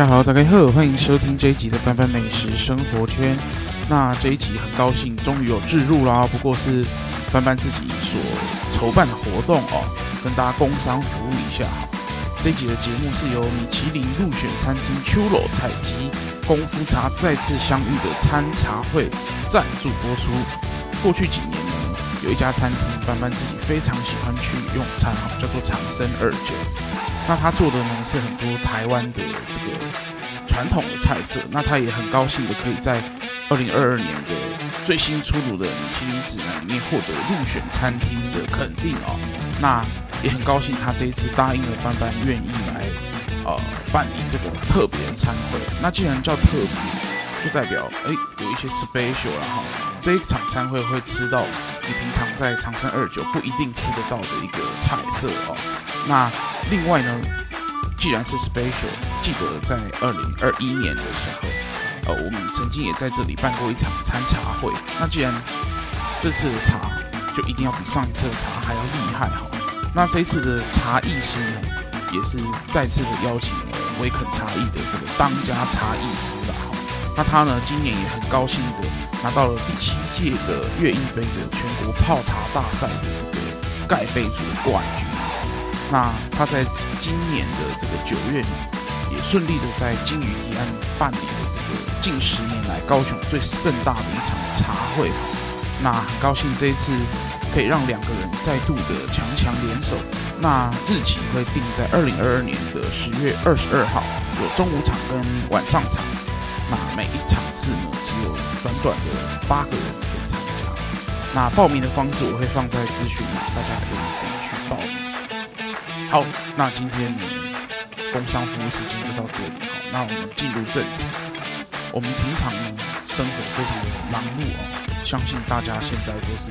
大家好，大家好，欢迎收听这一集的班班美食生活圈。那这一集很高兴，终于有置入啦，不过是班班自己所筹办的活动哦，跟大家工商服务一下。这一集的节目是由米其林入选餐厅秋楼采集功夫茶再次相遇的餐茶会赞助播出。过去几年呢，有一家餐厅，班班自己非常喜欢去用餐，叫做长生二九。那他做的呢是很多台湾的这个传统的菜色。那他也很高兴的可以在二零二二年的最新出炉的米其林指南里面获得入选餐厅的肯定哦。那也很高兴他这一次答应了班班愿意来呃办理这个特别餐会。那既然叫特别，就代表哎有一些 special 然后这一场餐会会吃到你平常在长生二九不一定吃得到的一个菜色哦。那另外呢，既然是 special，记得在二零二一年的时候，呃，我们曾经也在这里办过一场餐茶会。那既然这次的茶就一定要比上一次的茶还要厉害哈，那这一次的茶艺师呢，也是再次的邀请了威肯茶艺的这个当家茶艺师了哈。那他呢，今年也很高兴的拿到了第七届的月英杯的全国泡茶大赛的这个盖杯组冠军。那他在今年的这个九月里，也顺利的在金鱼堤岸办理了这个近十年来高雄最盛大的一场茶会。那很高兴这一次可以让两个人再度的强强联手。那日期会定在二零二二年的十月二十二号，有中午场跟晚上场。那每一场次呢，只有短短的八个人可以参加。那报名的方式我会放在资讯栏，大家可以自己去报名。好，那今天呢，工商服务时间就到这里。好，那我们进入正题。我们平常呢，生活非常的忙碌哦，相信大家现在都是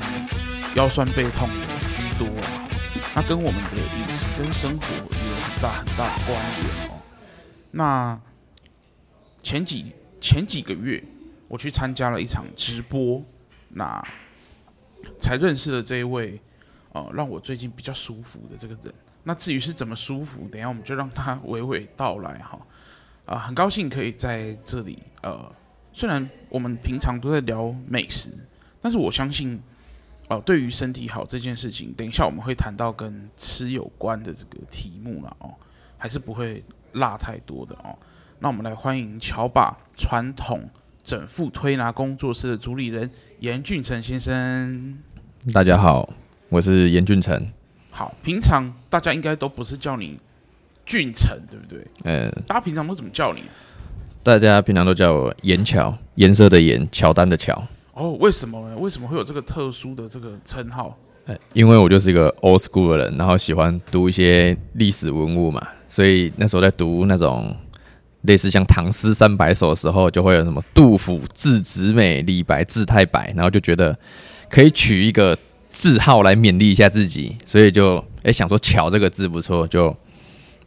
腰酸背痛的居多啊。那跟我们的饮食跟生活也有很大很大的关联哦。那前几前几个月，我去参加了一场直播，那才认识了这一位，呃，让我最近比较舒服的这个人。那至于是怎么舒服，等下我们就让他娓娓道来哈。啊、很高兴可以在这里。呃，虽然我们平常都在聊美食，但是我相信，哦、对于身体好这件事情，等一下我们会谈到跟吃有关的这个题目了哦，还是不会落太多的哦。那我们来欢迎乔把传统整复推拿工作室的主理人严俊成先生。大家好，我是严俊成。好，平常大家应该都不是叫你俊成，对不对？嗯，大家平常都怎么叫你？大家平常都叫我颜乔，颜色的颜，乔丹的乔。哦，为什么呢？为什么会有这个特殊的这个称号？因为我就是一个 old school 的人，然后喜欢读一些历史文物嘛，所以那时候在读那种类似像唐诗三百首的时候，就会有什么杜甫字子美，李白字太白，然后就觉得可以取一个。字号来勉励一下自己，所以就哎、欸、想说“巧”这个字不错，就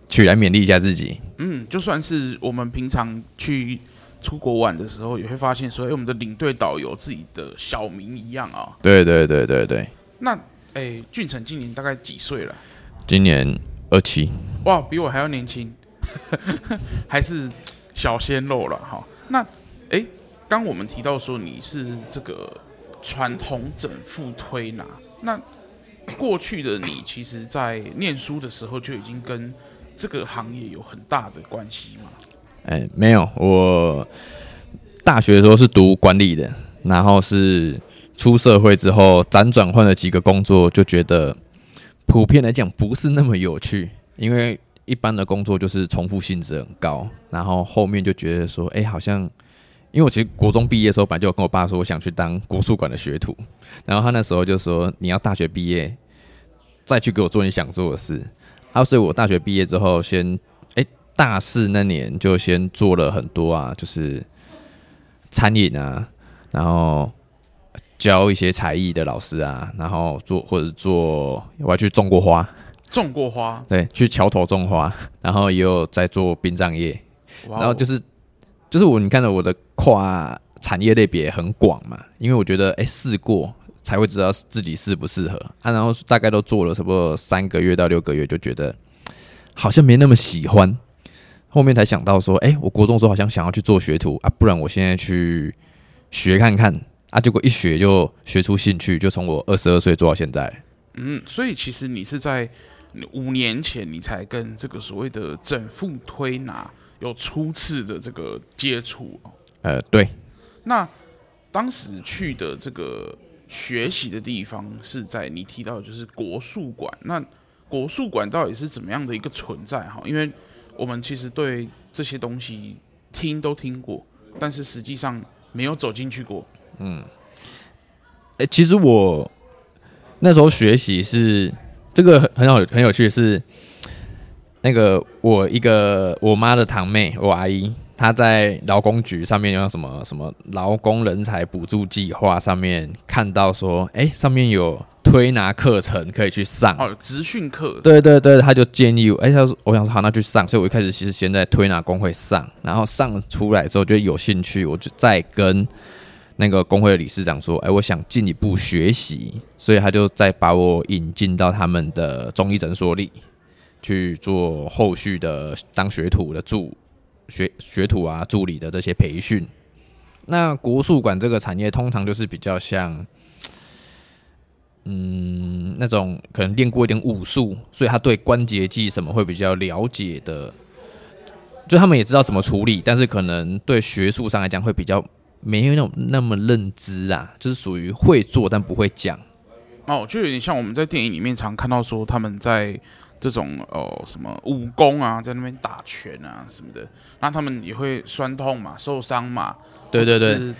取来勉励一下自己。嗯，就算是我们平常去出国玩的时候，也会发现说，哎、欸，我们的领队导游自己的小名一样啊。对对对对对。那哎、欸，俊成今年大概几岁了？今年二七。哇，比我还要年轻，还是小鲜肉了哈。那哎，刚、欸、我们提到说你是这个。传统整复推拿，那过去的你，其实在念书的时候就已经跟这个行业有很大的关系吗？哎、没有，我大学的时候是读管理的，然后是出社会之后辗转换了几个工作，就觉得普遍来讲不是那么有趣，因为一般的工作就是重复性质很高，然后后面就觉得说，哎、好像。因为我其实国中毕业的时候，本来就有跟我爸说，我想去当国术馆的学徒。然后他那时候就说：“你要大学毕业再去给我做你想做的事。”啊，所以我大学毕业之后，先哎大四那年就先做了很多啊，就是餐饮啊，然后教一些才艺的老师啊，然后做或者做我还去种过花，种过花，对，去桥头种花，然后也有在做殡葬业，然后就是。就是我，你看到我的跨产业类别很广嘛，因为我觉得，哎、试过才会知道自己适不适合啊。然后大概都做了差不多三个月到六个月，就觉得好像没那么喜欢后面才想到说，哎、我国中时候好像想要去做学徒啊，不然我现在去学看看啊。结果一学就学出兴趣，就从我二十二岁做到现在。嗯，所以其实你是在五年前你才跟这个所谓的整复推拿有初次的这个接触。呃，对。那当时去的这个学习的地方是在你提到的就是国术馆。那国术馆到底是怎么样的一个存在？哈，因为我们其实对这些东西听都听过，但是实际上没有走进去过。嗯，哎、欸，其实我那时候学习是这个很很有很有趣的是，那个我一个我妈的堂妹，我阿姨。她在劳工局上面用什么什么劳工人才补助计划上面看到说，哎、欸，上面有推拿课程可以去上哦，职训课。对对对，他就建议我，哎、欸，他说，我想说好，那去上。所以我一开始其实先在推拿工会上，然后上出来之后觉得有兴趣，我就再跟那个工会的理事长说，哎、欸，我想进一步学习，所以他就再把我引进到他们的中医诊所里去做后续的当学徒的助。学学徒啊，助理的这些培训，那国术馆这个产业通常就是比较像，嗯，那种可能练过一点武术，所以他对关节技什么会比较了解的，就他们也知道怎么处理，但是可能对学术上来讲会比较没有那种那么认知啊，就是属于会做但不会讲。哦，就有点像我们在电影里面常看到说他们在。这种哦，什么武功啊，在那边打拳啊什么的，那他们也会酸痛嘛，受伤嘛。对对对。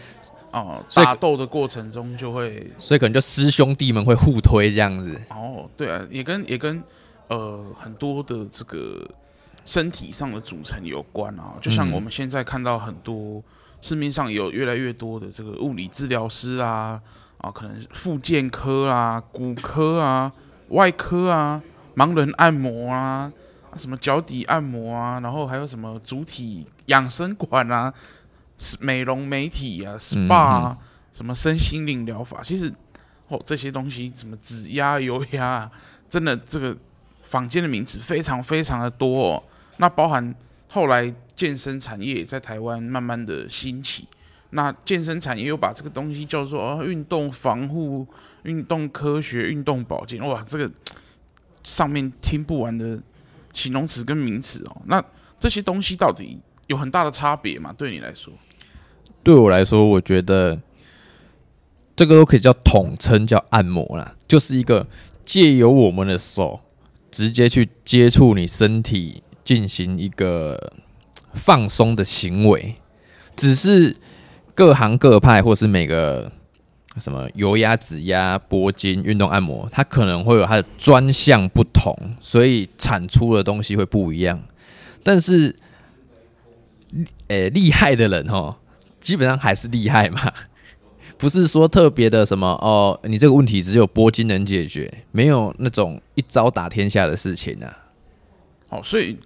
哦、呃，打斗的过程中就会，所以可能就师兄弟们会互推这样子。哦，对啊，也跟也跟呃很多的这个身体上的组成有关啊。就像我们现在看到很多市面上有越来越多的这个物理治疗师啊，啊，可能复健科啊、骨科啊、外科啊。盲人按摩啊，什么脚底按摩啊，然后还有什么主体养生馆啊，美容美体啊，SPA 啊，什么身心灵疗法，其实哦这些东西，什么指压、油压啊，真的这个坊间的名词非常非常的多哦。那包含后来健身产业在台湾慢慢的兴起，那健身产业又把这个东西叫做哦运动防护、运动科学、运动保健，哇这个。上面听不完的形容词跟名词哦，那这些东西到底有很大的差别吗？对你来说？对我来说，我觉得这个都可以叫统称叫按摩啦，就是一个借由我们的手直接去接触你身体，进行一个放松的行为，只是各行各派或是每个。什么油压、指压、拨筋、运动按摩，它可能会有它的专项不同，所以产出的东西会不一样。但是，诶、厉害的人哦，基本上还是厉害嘛，不是说特别的什么哦，你这个问题只有拨筋能解决，没有那种一招打天下的事情啊。哦，所以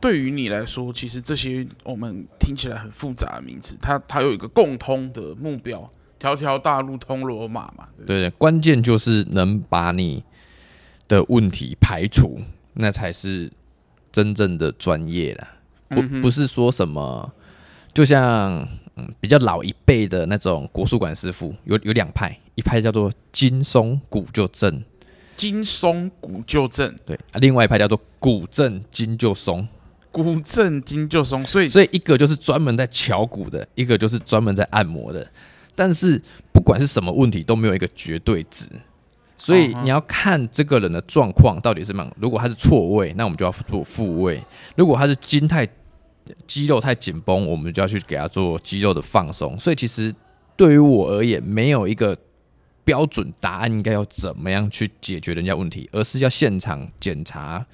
对于你来说，其实这些我们听起来很复杂的名词，它它有一个共通的目标。条条大路通罗马嘛，对对，对，关键就是能把你的问题排除，那才是真正的专业了。不，不是说什么，就像嗯比较老一辈的那种国术馆师傅，有有两派，一派叫做金松骨就正，金松骨就正，对，另外一派叫做骨正筋就松，骨正筋就松，所以所以一个就是专门在敲骨的，一个就是专门在按摩的。但是不管是什么问题，都没有一个绝对值，所以你要看这个人的状况到底是什么。如果他是错位，那我们就要做复位；如果他是筋太肌肉太紧绷，我们就要去给他做肌肉的放松。所以其实对于我而言，没有一个标准答案，应该要怎么样去解决人家问题，而是要现场检查、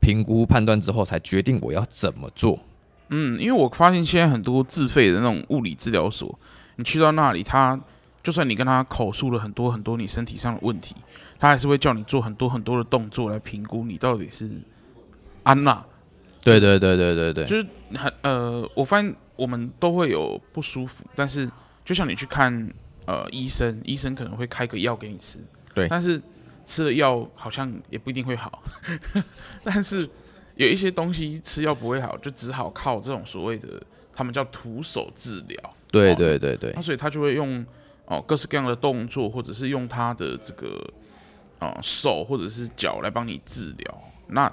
评估、判断之后，才决定我要怎么做。嗯，因为我发现现在很多自费的那种物理治疗所。你去到那里，他就算你跟他口述了很多很多你身体上的问题，他还是会叫你做很多很多的动作来评估你到底是安娜。对对对对对对，就是很呃，我发现我们都会有不舒服，但是就像你去看呃医生，医生可能会开个药给你吃，对，但是吃了药好像也不一定会好，但是有一些东西吃药不会好，就只好靠这种所谓的他们叫徒手治疗。对对对对，那所以他就会用哦各式各样的动作，或者是用他的这个哦手或者是脚来帮你治疗。那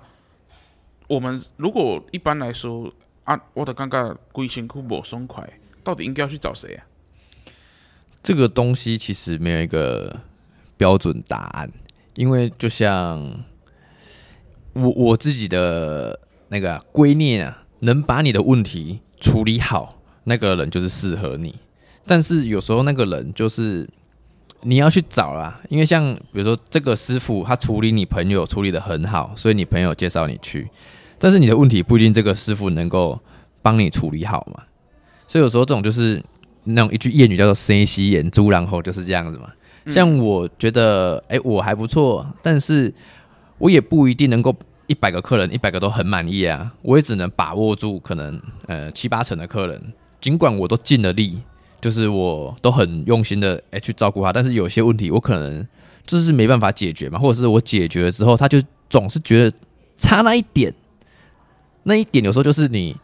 我们如果一般来说啊，我的尴尬龟仙库不松快，到底应该要去找谁啊？这个东西其实没有一个标准答案，因为就像我我自己的那个观念啊，能把你的问题处理好，那个人就是适合你。但是有时候那个人就是你要去找啦，因为像比如说这个师傅他处理你朋友处理的很好，所以你朋友介绍你去，但是你的问题不一定这个师傅能够帮你处理好嘛。所以有时候这种就是。那种一句谚语叫做“生西眼猪然后”，就是这样子嘛。像我觉得，哎、欸，我还不错，但是我也不一定能够一百个客人一百个都很满意啊。我也只能把握住可能呃七八成的客人，尽管我都尽了力，就是我都很用心的哎、欸、去照顾他，但是有些问题我可能就是没办法解决嘛，或者是我解决了之后，他就总是觉得差那一点，那一点有时候就是你。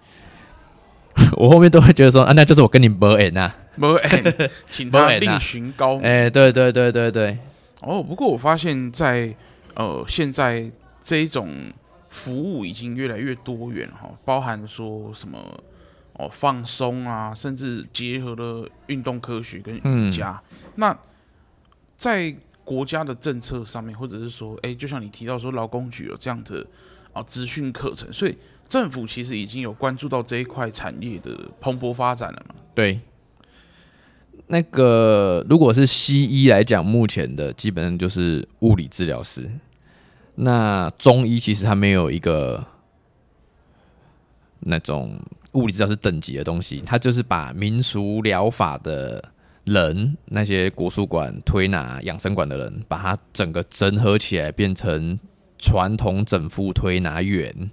我后面都会觉得说啊，那就是我跟你无缘呐，无缘，请他另寻高。哎，对对对对对。哦，不过我发现在，在呃现在这一种服务已经越来越多元哈，包含说什么哦放松啊，甚至结合了运动科学跟瑜伽。嗯、那在国家的政策上面，或者是说，哎，就像你提到说，劳工局有这样的啊资讯课程，所以。政府其实已经有关注到这一块产业的蓬勃发展了嘛？对，那个如果是西医来讲，目前的基本上就是物理治疗师。那中医其实它没有一个那种物理治疗师等级的东西，它就是把民俗疗法的人，那些国术馆、推拿、养生馆的人，把它整个整合起来，变成传统整复推拿员。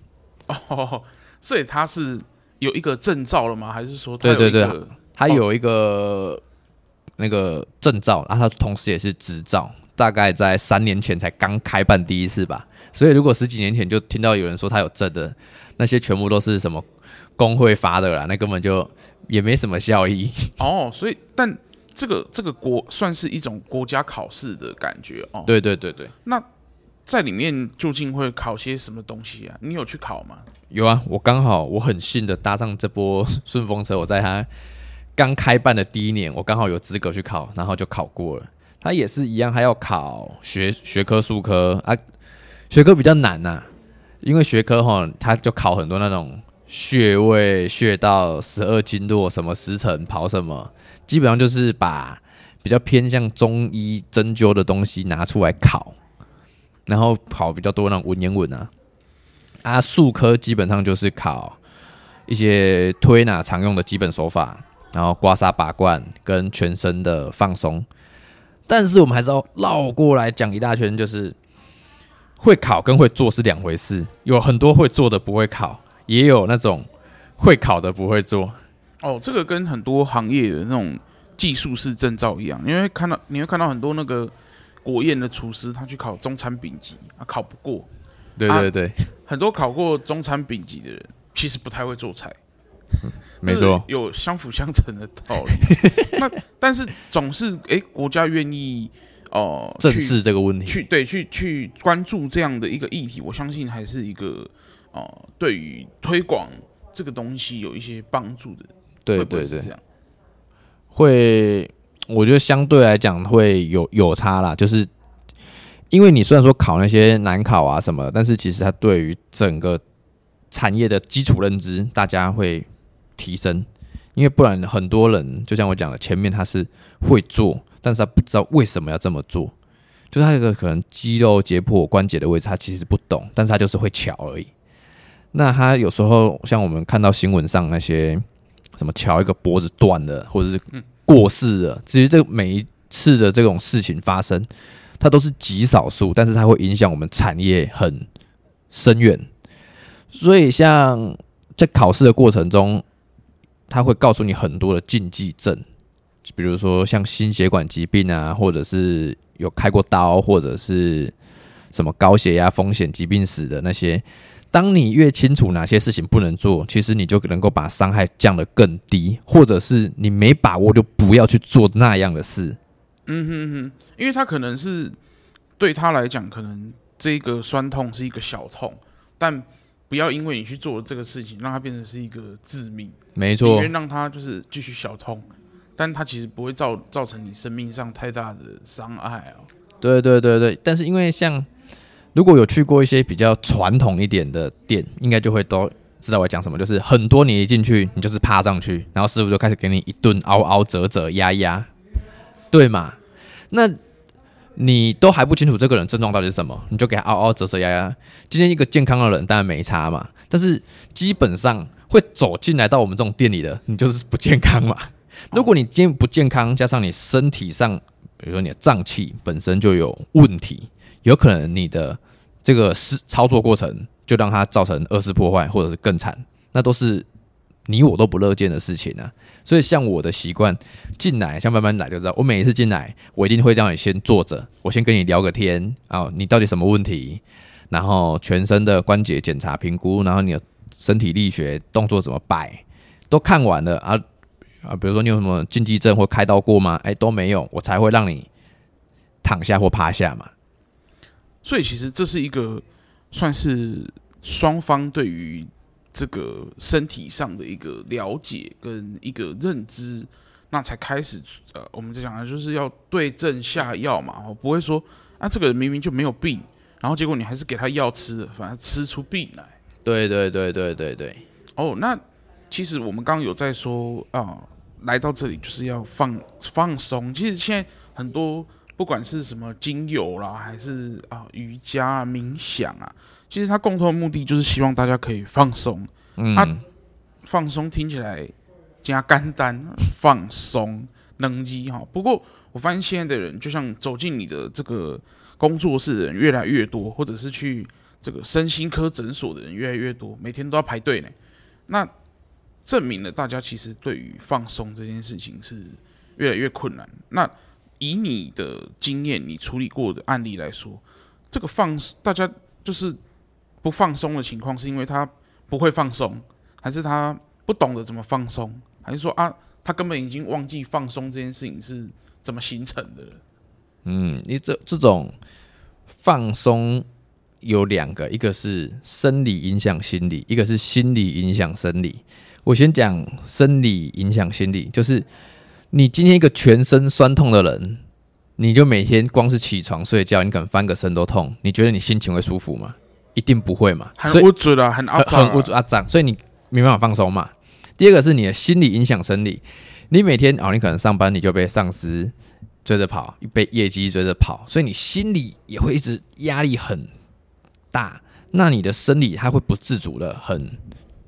哦，所以他是有一个证照了吗？还是说对对对，他有一个那个证照，然后他同时也是执照，大概在三年前才刚开办第一次吧。所以如果十几年前就听到有人说他有证的，那些全部都是什么工会发的啦，那根本就也没什么效益。哦，所以但这个这个国算是一种国家考试的感觉哦。对对对对，那。在里面究竟会考些什么东西啊？你有去考吗？有啊，我刚好我很幸的搭上这波顺风车。我在他刚开办的第一年，我刚好有资格去考，然后就考过了。他也是一样，还要考学学科、术科啊，学科比较难呐、啊，因为学科哈，他就考很多那种穴位、穴道、十二经络、什么时辰跑什么，基本上就是把比较偏向中医针灸的东西拿出来考。然后考比较多那种文言文啊，啊，术科基本上就是考一些推拿常用的基本手法，然后刮痧拔罐跟全身的放松。但是我们还是要绕过来讲一大圈，就是会考跟会做是两回事，有很多会做的不会考，也有那种会考的不会做。哦，这个跟很多行业的那种技术式证照一样，因为看到你会看到很多那个。国宴的厨师，他去考中餐丙级啊，考不过。对对对，啊、很多考过中餐丙级的人，其实不太会做菜。没错，有相辅相成的道理。那但是总是哎、欸，国家愿意哦、呃、正视这个问题，去对去去关注这样的一个议题，我相信还是一个哦、呃，对于推广这个东西有一些帮助的。对对对，这样会。我觉得相对来讲会有有差啦，就是因为你虽然说考那些难考啊什么，但是其实它对于整个产业的基础认知，大家会提升。因为不然很多人就像我讲的，前面他是会做，但是他不知道为什么要这么做，就是他有个可能肌肉解剖关节的位置，他其实不懂，但是他就是会巧而已。那他有时候像我们看到新闻上那些什么乔一个脖子断了，或者是。过世了，其实这每一次的这种事情发生，它都是极少数，但是它会影响我们产业很深远。所以，像在考试的过程中，他会告诉你很多的禁忌症，比如说像心血管疾病啊，或者是有开过刀，或者是什么高血压风险疾病史的那些，当你越清楚哪些事情不能做，其实你就能够把伤害降得更低，或者是你没把握就不要去做那样的事。嗯哼哼，因为他可能是对他来讲，可能这个酸痛是一个小痛，但不要因为你去做了这个事情，让它变成是一个致命。没错，宁愿让它就是继续小痛，但它其实不会造造成你生命上太大的伤害哦。对对对对，但是因为像。如果有去过一些比较传统一点的店，应该就会都知道我讲什么。就是很多你一进去，你就是趴上去，然后师傅就开始给你一顿凹凹折折压压，对嘛？那你都还不清楚这个人症状到底是什么，你就给他嗷嗷折折压压。今天一个健康的人当然没差嘛，但是基本上会走进来到我们这种店里的，你就是不健康嘛。如果你今天不健康，加上你身体上，比如说你的脏器本身就有问题，有可能你的。这个是操作过程，就让它造成二次破坏，或者是更惨，那都是你我都不乐见的事情啊。所以，像我的习惯，进来像慢慢来就知道，我每一次进来，我一定会让你先坐着，我先跟你聊个天啊，你到底什么问题？然后全身的关节检查评估，然后你的身体力学动作怎么摆，都看完了啊啊，比如说你有什么禁忌症或开刀过吗？哎，都没有，我才会让你躺下或趴下嘛。所以其实这是一个算是双方对于这个身体上的一个了解跟一个认知，那才开始呃，我们在讲的就是要对症下药嘛，我不会说啊，这个人明明就没有病，然后结果你还是给他药吃了，反而吃出病来。对对对对对对。哦，那其实我们刚刚有在说啊、呃，来到这里就是要放放松。其实现在很多。不管是什么精油啦，还是啊瑜伽啊、冥想啊，其实它共同的目的就是希望大家可以放松。嗯，啊、放松听起来加肝单，放松能机哈。不过我发现现在的人，就像走进你的这个工作室的人越来越多，或者是去这个身心科诊所的人越来越多，每天都要排队呢。那证明了大家其实对于放松这件事情是越来越困难。那以你的经验，你处理过的案例来说，这个放大家就是不放松的情况，是因为他不会放松，还是他不懂得怎么放松，还是说啊，他根本已经忘记放松这件事情是怎么形成的？嗯，你这这种放松有两个，一个是生理影响心理，一个是心理影响生理。我先讲生理影响心理，就是。你今天一个全身酸痛的人，你就每天光是起床睡觉，你可能翻个身都痛。你觉得你心情会舒服吗？一定不会嘛。很无助的，很阿脏，很无助阿脏，所以你没办法放松嘛。第二个是你的心理影响生理，你每天哦，你可能上班你就被上司追着跑，被业绩追着跑，所以你心里也会一直压力很大。那你的生理它会不自主的很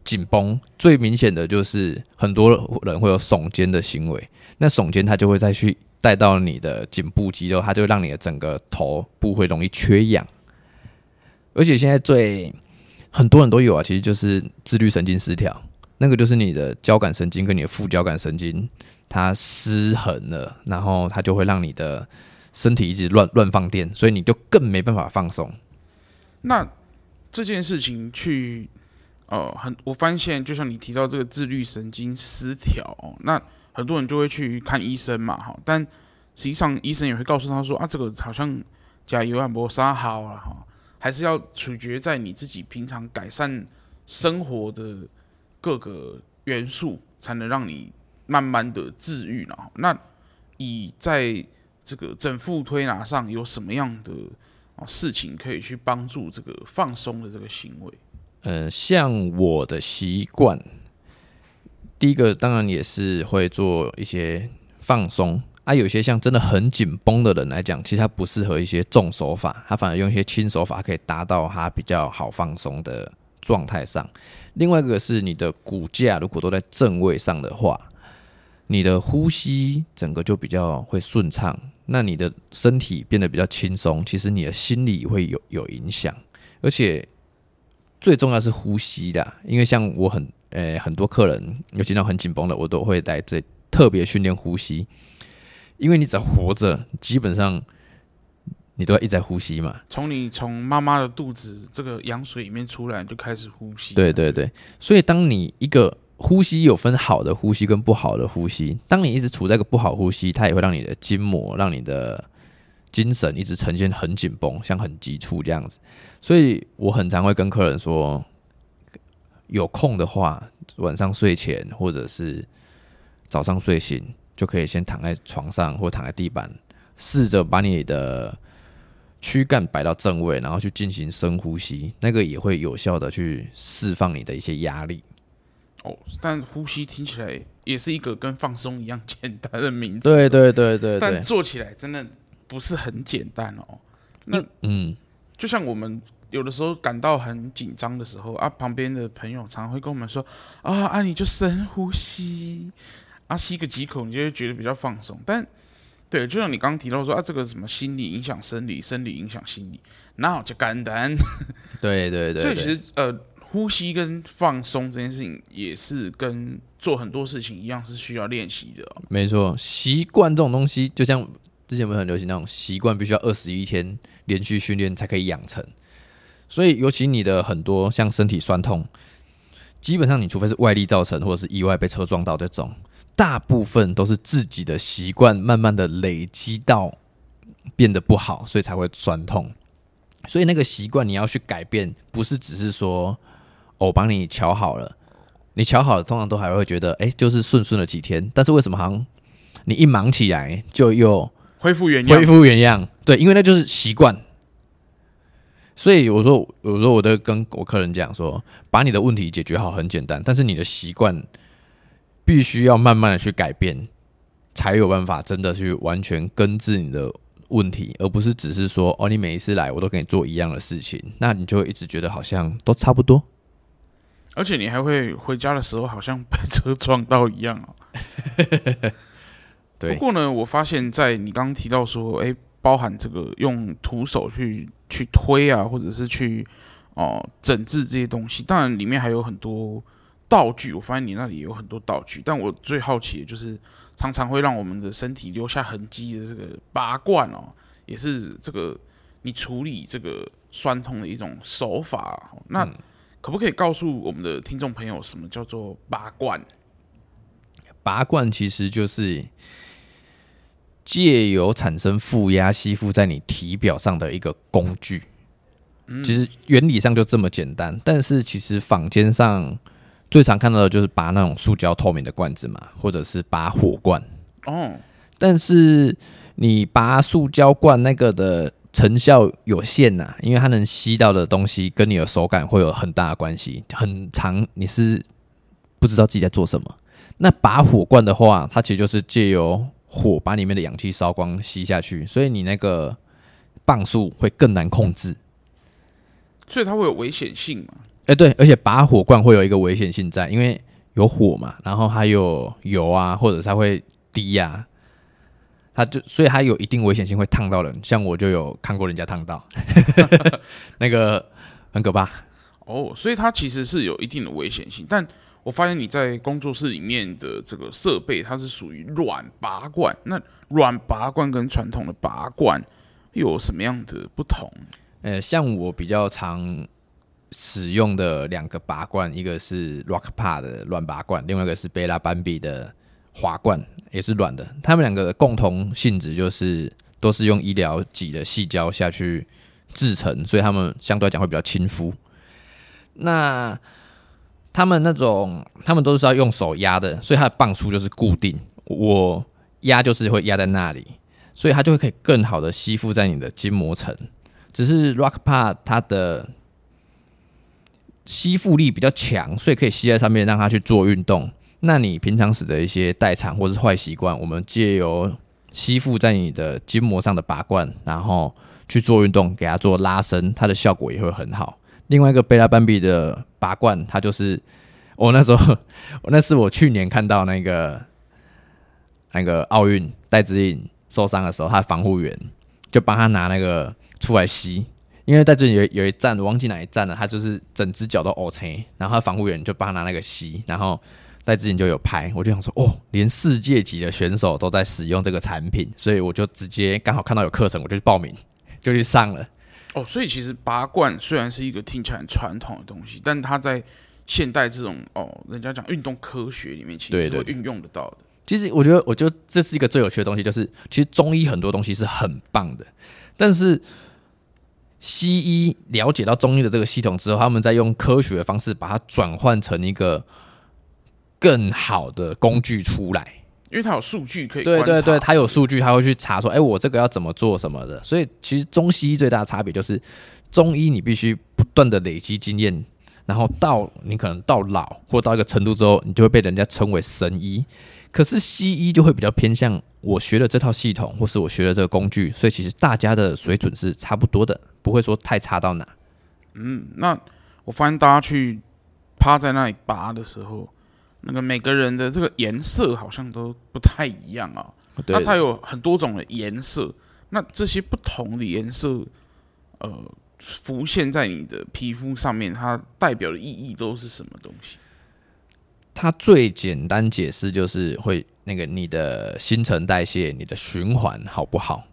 紧绷，最明显的就是很多人会有耸肩的行为。那耸肩，它就会再去带到你的颈部肌肉，它就会让你的整个头部会容易缺氧。而且现在最很多人都有啊，其实就是自律神经失调，那个就是你的交感神经跟你的副交感神经它失衡了，然后它就会让你的身体一直乱乱放电，所以你就更没办法放松。那这件事情去，呃，很我发现，就像你提到这个自律神经失调，那。很多人就会去看医生嘛，哈，但实际上医生也会告诉他说啊，这个好像甲油啊，没啥好了哈，还是要取决在你自己平常改善生活的各个元素，才能让你慢慢的治愈了。那以在这个整复推拿上有什么样的事情可以去帮助这个放松的这个行为？呃，像我的习惯。第一个当然也是会做一些放松啊，有些像真的很紧绷的人来讲，其实他不适合一些重手法，他反而用一些轻手法可以达到他比较好放松的状态上。另外一个是你的骨架如果都在正位上的话，你的呼吸整个就比较会顺畅，那你的身体变得比较轻松，其实你的心理会有有影响，而且最重要是呼吸的，因为像我很。诶、很多客人有经常很紧绷的，我都会在这特别训练呼吸，因为你只要活着，基本上你都要一直在呼吸嘛。从你从妈妈的肚子这个羊水里面出来，就开始呼吸。对对对，所以当你一个呼吸有分好的呼吸跟不好的呼吸，当你一直处在一个不好呼吸，它也会让你的筋膜、让你的精神一直呈现很紧绷，像很急促这样子。所以我很常会跟客人说，有空的话，晚上睡前或者是早上睡醒，就可以先躺在床上或躺在地板，试着把你的躯干摆到正位，然后去进行深呼吸，那个也会有效的去释放你的一些压力。哦，但呼吸听起来也是一个跟放松一样简单的名字。对对对对对，但做起来真的不是很简单哦。那嗯，就像我们有的时候感到很紧张的时候啊，旁边的朋友常常会跟我们说啊啊，你就深呼吸啊，吸个几口，你就会觉得比较放松。但对，就像你刚刚提到说啊，这个什么心理影响生理，生理影响心理，那好就简单。对对对，对，所以其实呃。呼吸跟放松这件事情，也是跟做很多事情一样，是需要练习的喔。没错，习惯这种东西，就像之前不是很流行那种习惯，必须要二十一天连续训练才可以养成。所以，尤其你的很多像身体酸痛，基本上你除非是外力造成，或者是意外被车撞到这种，大部分都是自己的习惯慢慢的累积到变得不好，所以才会酸痛。所以那个习惯你要去改变，不是只是说。我帮你瞧好了，你瞧好了，通常都还会觉得，哎、就是顺顺了几天。但是为什么好像你一忙起来就又恢复原样？恢复原样？对，因为那就是习惯。所以我说，有时候我都跟我客人讲说，把你的问题解决好很简单，但是你的习惯必须要慢慢的去改变，才有办法真的去完全根治你的问题，而不是只是说，哦，你每一次来我都给你做一样的事情，那你就会一直觉得好像都差不多。而且你还会回家的时候好像被车撞到一样哦。对。不过呢，我发现，在你刚刚提到说，哎，包含这个用徒手去去推啊，或者是去哦、呃、整治这些东西，当然里面还有很多道具。我发现你那里有很多道具，但我最好奇的就是，常常会让我们的身体留下痕迹的这个拔罐哦，也是这个你处理这个酸痛的一种手法。那。嗯可不可以告诉我们的听众朋友，什么叫做拔罐？拔罐其实就是借由产生负压吸附在你体表上的一个工具。嗯，其实原理上就这么简单，但是其实坊间上最常看到的就是拔那种塑胶透明的罐子嘛，或者是拔火罐。哦，但是你拔塑胶罐那个的。成效有限呐、啊，因为它能吸到的东西跟你的手感会有很大的关系，很长你是不知道自己在做什么。那拔火罐的话，它其实就是借由火把里面的氧气烧光吸下去，所以你那个磅数会更难控制，所以它会有危险性嘛？哎、欸，对，而且拔火罐会有一个危险性在，因为有火嘛，然后还有油啊，或者它会滴呀、啊。它就所以它有一定危险性，会烫到人。像我就有看过人家烫到，那个很可怕。哦，所以它其实是有一定的危险性。但我发现你在工作室里面的这个设备，它是属于软拔罐。那软拔罐跟传统的拔罐有什么样的不同？呃，像我比较常使用的两个拔罐，一个是 Rockpa 的软拔罐，另外一个是贝拉斑比的。滑罐也是软的，它们两个的共同性质就是都是用医疗级的细胶下去制成，所以它们相对来讲会比较亲肤。那他们那种，他们都是要用手压的，所以它的磅数就是固定，我压就是会压在那里，所以它就会可以更好的吸附在你的筋膜层。只是 Rockpa 它的吸附力比较强，所以可以吸在上面，让它去做运动。那你平常时的一些代偿或是坏习惯，我们借由吸附在你的筋膜上的拔罐，然后去做运动，给它做拉伸，它的效果也会很好。另外一个贝拉斑比的拔罐，它就是我那时候，那是我去年看到那个那个奥运戴资颖受伤的时候，他防护员就帮他拿那个出来吸，因为在这里有有一站我忘记哪一站了，他就是整只脚都 OK，然后他防护员就帮他拿那个吸，然后。在之前就有拍，我就想说，哦，连世界级的选手都在使用这个产品，所以我就直接刚好看到有课程，我就去报名。就去上了。哦，所以其实拔罐虽然是一个听起来很传统的东西，但它在现代这种哦，人家讲运动科学里面，其实是会运用得到的。其实我觉得，我觉得这是一个最有趣的东西，就是其实中医很多东西是很棒的，但是西医了解到中医的这个系统之后，他们再用科学的方式把它转换成一个更好的工具出来。因为它有数据可以，对对对，它有数据，他会去查说，哎，我这个要怎么做什么的。所以其实中西医最大的差别就是，中医你必须不断的累积经验，然后到你可能到老或到一个程度之后，你就会被人家称为神医。可是西医就会比较偏向我学了这套系统，或是我学了这个工具，所以其实大家的水准是差不多的，不会说太差到哪。嗯，那我发现大家去趴在那里拔的时候。那个每个人的这个颜色好像都不太一样啊。那它有很多种的颜色，那这些不同的颜色，呃，浮现在你的皮肤上面，它代表的意义都是什么东西？它最简单解释就是会那个你的新陈代谢、你的循环好不好？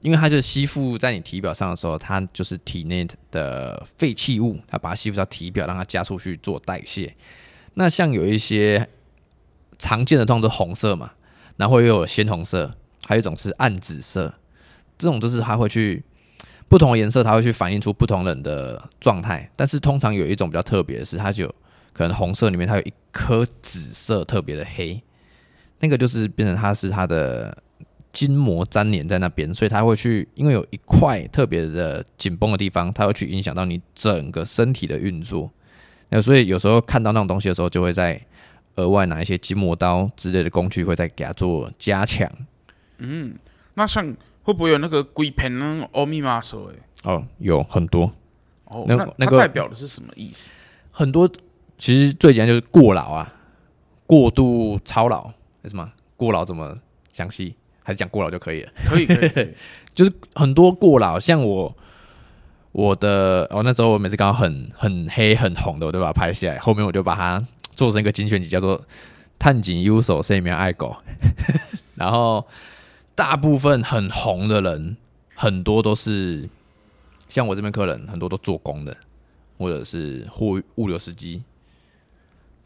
因为它就吸附在你体表上的时候，它就是体内的废弃物，它把它吸附到体表，让它加速去做代谢。那像有一些常见的，通常都红色嘛，然后又有鲜红色，还有一种是暗紫色，这种就是它会去不同的颜色，它会去反映出不同人的状态。但是通常有一种比较特别的是，它就可能红色里面它有一颗紫色特别的黑，那个就是变成它是它的筋膜粘连在那边，所以它会去，因为有一块特别的紧绷的地方，它会去影响到你整个身体的运作。那所以有时候看到那种东西的时候，就会在额外拿一些筋膜刀之类的工具，会再给它做加强。嗯，那像会不会有那个龟片呢？欧米马手诶？哦，有很多。哦，那那个代表的是什么意思？很多，其实最简单就是过劳啊，过度操劳，为什么？过劳怎么详细？还是讲过劳就可以了？可以，可以，就是很多过劳，像我。我的哦，那时候我每次刚好很很黑很红的，我都把它拍下来。后面我就把它做成一个精选集，叫做“探井优手生命爱狗”。然后大部分很红的人，很多都是像我这边客人，很多都做工的，或者是货物流司机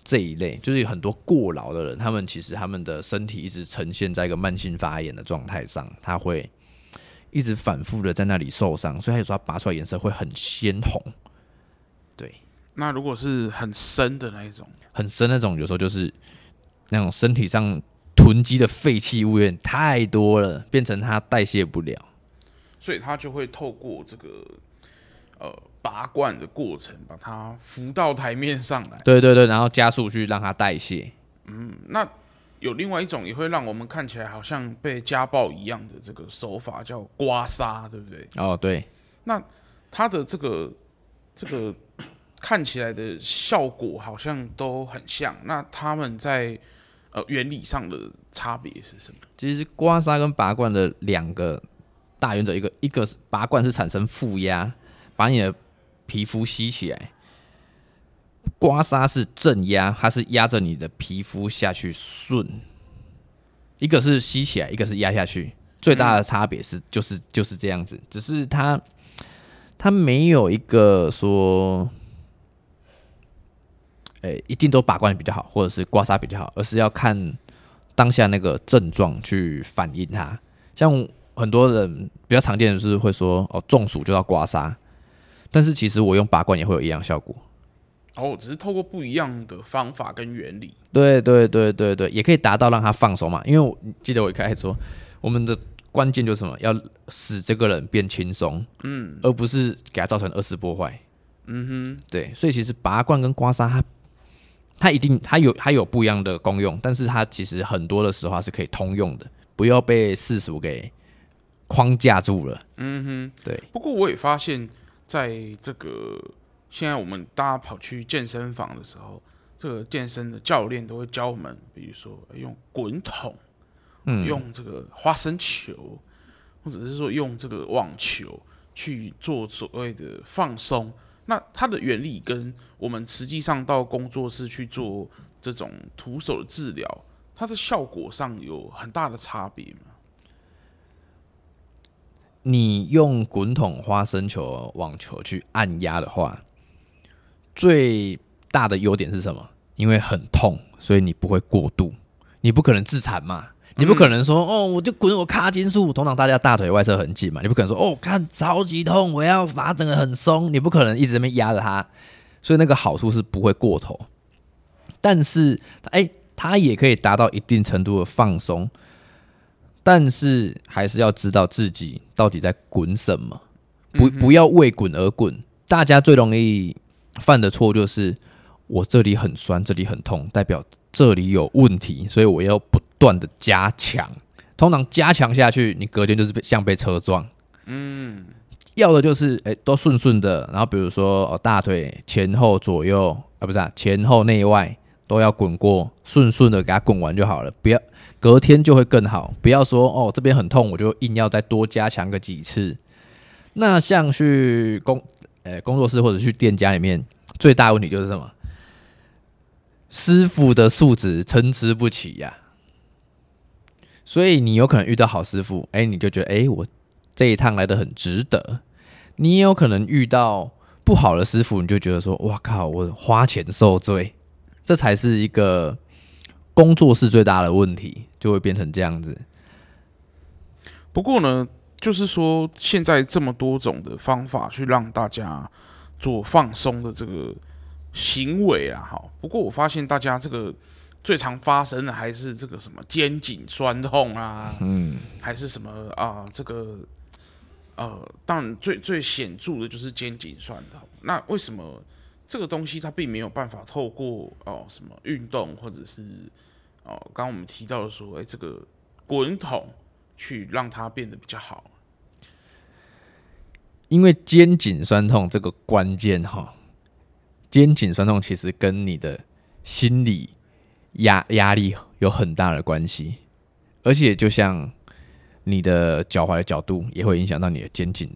这一类，就是有很多过劳的人，他们其实他们的身体一直呈现在一个慢性发炎的状态上，他会。一直反复的在那里受伤，所以他有时候拔出来颜色会很鲜红。对，那如果是很深的那一种，很深那种，有时候就是那种身体上囤积的废弃物有点太多了，变成它代谢不了，所以它就会透过这个呃拔罐的过程，把它浮到台面上来。对对对，然后加速去让它代谢。嗯，那。有另外一种也会让我们看起来好像被家暴一样的这个手法，叫刮痧，对不对？哦，对。那它的这个这个看起来的效果好像都很像。那他们在呃原理上的差别是什么？其实刮痧跟拔罐的两个大原则，一个一个是拔罐是产生负压，把你的皮肤吸起来。刮痧是正压，它是压着你的皮肤下去顺，一个是吸起来，一个是压下去，最大的差别是就是就是这样子，只是它它没有一个说，哎、一定都拔罐比较好，或者是刮痧比较好，而是要看当下那个症状去反映它。像很多人比较常见的是会说，哦，中暑就要刮痧，但是其实我用拔罐也会有一样效果。哦，只是透过不一样的方法跟原理，对对对对对，也可以达到让他放手嘛。因为我记得我一开始说，我们的关键就是什么？要使这个人变轻松，嗯，而不是给他造成二次破坏。嗯哼，对。所以其实拔罐跟刮痧，它它一定它有它有不一样的功用，但是它其实很多的时候是可以通用的，不要被世俗给框架住了。嗯哼，对。不过我也发现，在这个。现在我们大家跑去健身房的时候，这个健身的教练都会教我们，比如说用滚筒，嗯，用这个花生球，或者是说用这个网球去做所谓的放松。那它的原理跟我们实际上到工作室去做这种徒手的治疗，它的效果上有很大的差别吗？你用滚筒、花生球、网球去按压的话，最大的优点是什么？因为很痛，所以你不会过度，你不可能自残嘛。你不可能说哦，我就滚我卡金术。通常大家大腿外侧很紧嘛，你不可能说哦，看超级痛，我要把整个很松。你不可能一直在那边压着它，所以那个好处是不会过头，但是哎，它也可以达到一定程度的放松，但是还是要知道自己到底在滚什么，不不要为滚而滚。大家最容易犯的错就是我这里很酸，这里很痛，代表这里有问题，所以我要不。断的加强，通常加强下去，你隔天就是像被车撞。嗯，要的就是哎、欸，都顺顺的。然后比如说哦，大腿前后左右啊，不是啊，前后内外都要滚过，顺顺的给它滚完就好了。不要隔天就会更好。不要说哦，这边很痛，我就硬要再多加强个几次。那像去工呃、工作室或者去店家里面，最大问题就是什么？师傅的素质参差不齐呀、所以你有可能遇到好师傅，哎，你就觉得哎，我这一趟来的很值得。你也有可能遇到不好的师傅，你就觉得说，哇靠，我花钱受罪。这才是一个工作室最大的问题，就会变成这样子。不过呢，就是说现在这么多种的方法去让大家做放松的这个行为啊，好。不过我发现大家这个。最常发生的还是这个什么肩颈酸痛啊，嗯，还是什么啊？这个呃，当然最最显著的就是肩颈酸痛。那为什么这个东西它并没有办法透过哦、什么运动或者是哦刚刚我们提到的说，哎、这个滚筒去让它变得比较好？因为肩颈酸痛这个关键哈，肩颈酸痛其实跟你的心理。压压力有很大的关系，而且就像你的脚踝的角度也会影响到你的肩颈、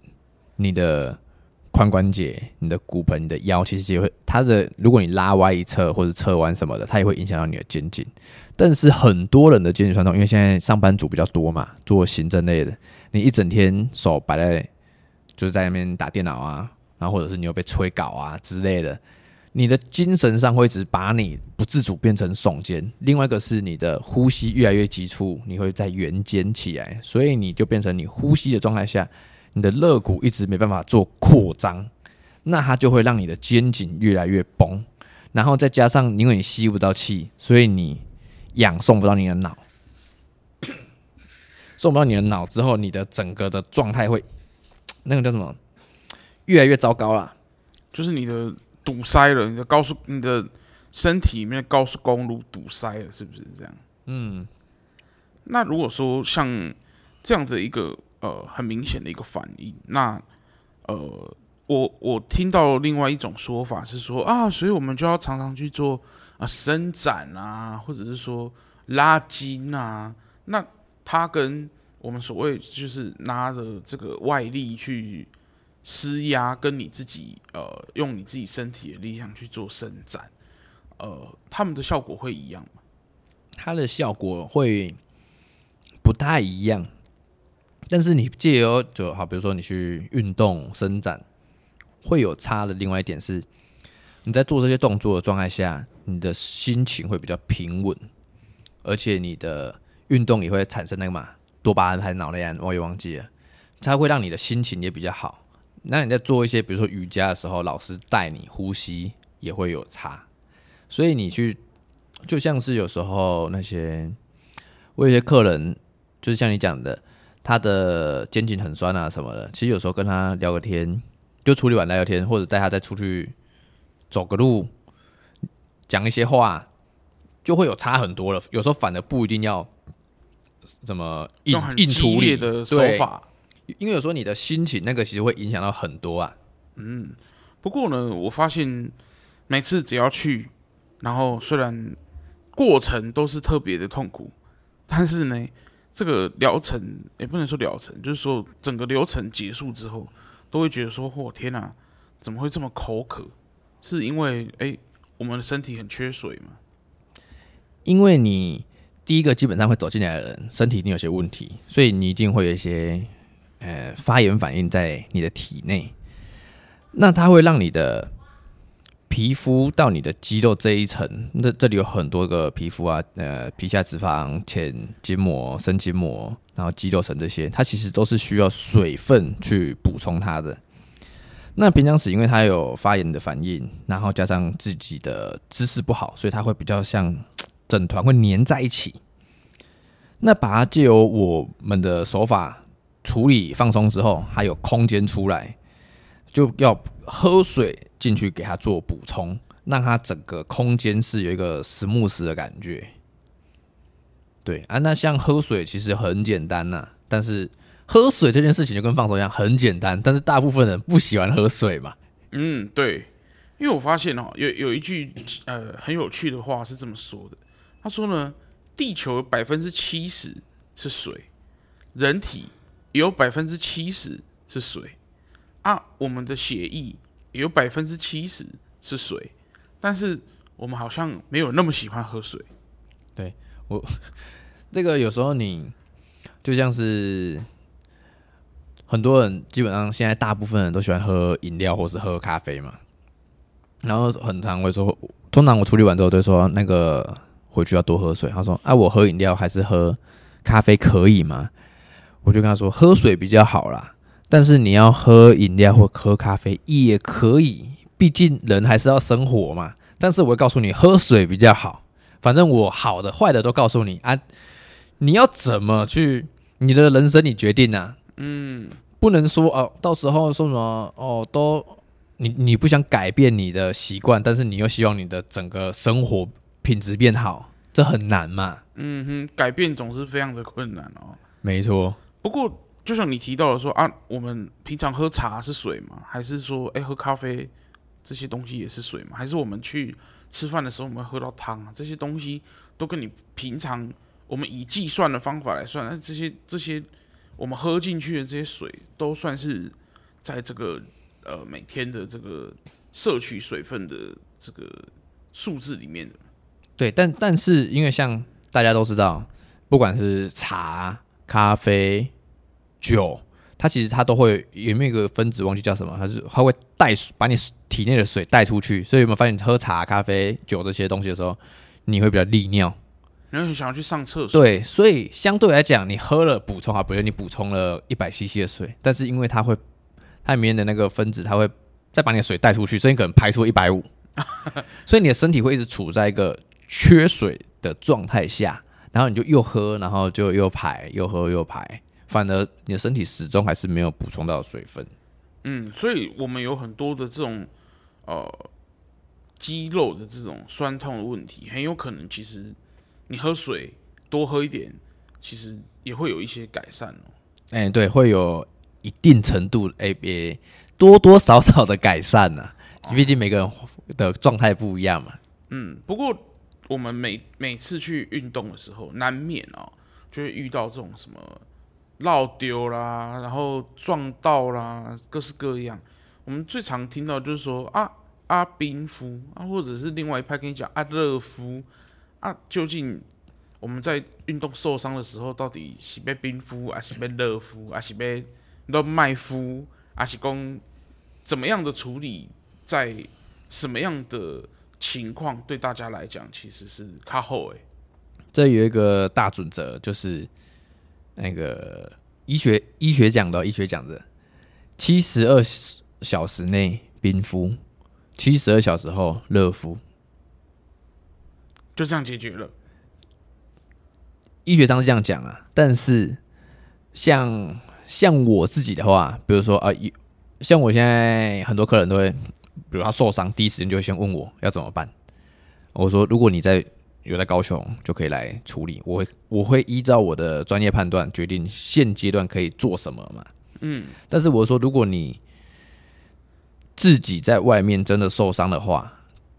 你的髋关节、你的骨盆、你的腰，其实也会它的。如果你拉歪一侧或者侧弯什么的，它也会影响到你的肩颈。但是很多人的肩颈酸痛，因为现在上班族比较多嘛，做行政类的，你一整天手摆在就是在那边打电脑啊，然后或者是你又被催稿啊之类的。你的精神上会一直把你不自主变成耸肩，另外一个是你的呼吸越来越急促，你会在圆肩起来，所以你就变成你呼吸的状态下，你的肋骨一直没办法做扩张，那它就会让你的肩颈越来越崩，然后再加上因为你吸不到气，所以你氧送不到你的脑，送不到你的脑之后，你的整个的状态会 那个叫什么？越来越糟糕了，就是你的。堵塞了，你的高速，你的身体里面的高速公路堵塞了，是不是这样？嗯。那如果说像这样子一个呃很明显的一个反应，那呃，我我听到另外一种说法是说啊，所以我们就要常常去做啊伸展啊，或者是说拉筋啊。那它跟我们所谓就是拿着这个外力去。施压跟你自己呃，用你自己身体的力量去做伸展，呃，他们的效果会一样吗？它的效果会不太一样，但是你借由就好，比如说你去运动伸展，会有差的。另外一点是，你在做这些动作的状态下，你的心情会比较平稳，而且你的运动也会产生那个嘛多巴胺还是脑内胺，我也忘记了，它会让你的心情也比较好。那你在做一些，比如说瑜伽的时候，老师带你呼吸也会有差，所以你去就像是有时候那些我有些客人，就是像你讲的，他的肩颈很酸啊什么的，其实有时候跟他聊个天，就处理完聊聊天，或者带他再出去走个路，讲一些话，就会有差很多了。有时候反而不一定要怎么硬硬处理的手法。因为有时候你的心情那个其实会影响到很多啊。嗯，不过呢，我发现每次只要去，然后虽然过程都是特别的痛苦，但是呢，这个疗程也不能说疗程，就是说整个流程结束之后，都会觉得说：“哦，天哪，怎么会这么口渴？”是因为哎，我们的身体很缺水吗？因为你第一个基本上会走进来的人身体一定有些问题，所以你一定会有一些。呃发炎反应在你的体内，那它会让你的皮肤到你的肌肉这一层，那这里有很多个皮肤啊，呃，皮下脂肪、浅筋膜、深筋膜，然后肌肉层这些，它其实都是需要水分去补充它的。那平常时因为它有发炎的反应，然后加上自己的姿势不好，所以它会比较像整团会粘在一起。那把它借由我们的手法处理放松之后，还有空间出来，就要喝水进去给它做补充，让它整个空间是有一个 smooth 的感觉。对啊，那像喝水其实很简单呐、但是喝水这件事情就跟放松一样很简单，但是大部分人不喜欢喝水嘛。嗯，对，因为我发现哦，有有一句呃很有趣的话是这么说的，他说呢。地球百分之七十是水，人体有百分之七十是水啊。我们的血液有百分之七十是水，但是我们好像没有那么喜欢喝水。对我，这个有时候你就像是很多人，基本上现在大部分人都喜欢喝饮料或是喝咖啡嘛。然后很常会说，通常我处理完之后都说那个。回去要多喝水。他说：“啊，我喝饮料还是喝咖啡可以吗？”我就跟他说：“喝水比较好啦，但是你要喝饮料或喝咖啡也可以，毕竟人还是要生活嘛。但是我会告诉你，喝水比较好。反正我好的坏的都告诉你啊。你要怎么去？你的人生你决定啊。嗯，不能说哦，到时候说什么哦，都你你不想改变你的习惯，但是你又希望你的整个生活。”品质变好，这很难嘛？嗯哼，改变总是非常的困难哦。没错。不过，就像你提到的说啊，我们平常喝茶是水吗？还是说，哎、喝咖啡这些东西也是水吗？还是我们去吃饭的时候，我们喝到汤啊，这些东西都跟你平常我们以计算的方法来算，那这些这些我们喝进去的这些水，都算是在这个呃每天的这个摄取水分的这个数字里面的。对，但但是因为像大家都知道，不管是茶、咖啡、酒，它其实它都会有没有一个分子，忘记叫什么，它是它会带把你体内的水带出去。所以有没有发现，你喝茶、咖啡、酒这些东西的时候，你会比较利尿，然后你想要去上厕所。对，所以相对来讲，你喝了补充啊，比如你补充了一百 CC 的水，但是因为它会它里面的那个分子，它会再把你的水带出去，所以你可能排出一百五，所以你的身体会一直处在一个。缺水的状态下，然后你就又喝，然后就又排，又喝又排，反而你的身体始终还是没有补充到水分。嗯，所以我们有很多的这种呃肌肉的这种酸痛的问题，很有可能其实你喝水多喝一点，其实也会有一些改善哦。哎、欸，对，会有一定程度，哎、欸，别多多少少的改善呐、啊。毕竟每个人的状态不一样嘛。嗯，不过。我们每每次去运动的时候，难免哦，就会遇到这种什么落丢啦，然后撞到啦，各式各样。我们最常听到就是说啊啊冰敷啊，或者是另外一派跟你讲啊热敷啊，究竟我们在运动受伤的时候，到底是被冰敷，还是被热敷，还是被热麦敷，还是讲怎么样的处理，在什么样的？情况对大家来讲其实是卡后诶，这有一个大准则，就是那个医学医学讲的医学讲的，七十二小时内冰敷，七十二小时后热敷，就这样解决了。医学上是这样讲啊，但是像像我自己的话，比如说啊，像我现在很多客人都会。比如他受伤，第一时间就会先问我要怎么办。我说，如果你在有在高雄，就可以来处理。我会我会依照我的专业判断决定现阶段可以做什么嘛。嗯。但是我说，如果你自己在外面真的受伤的话，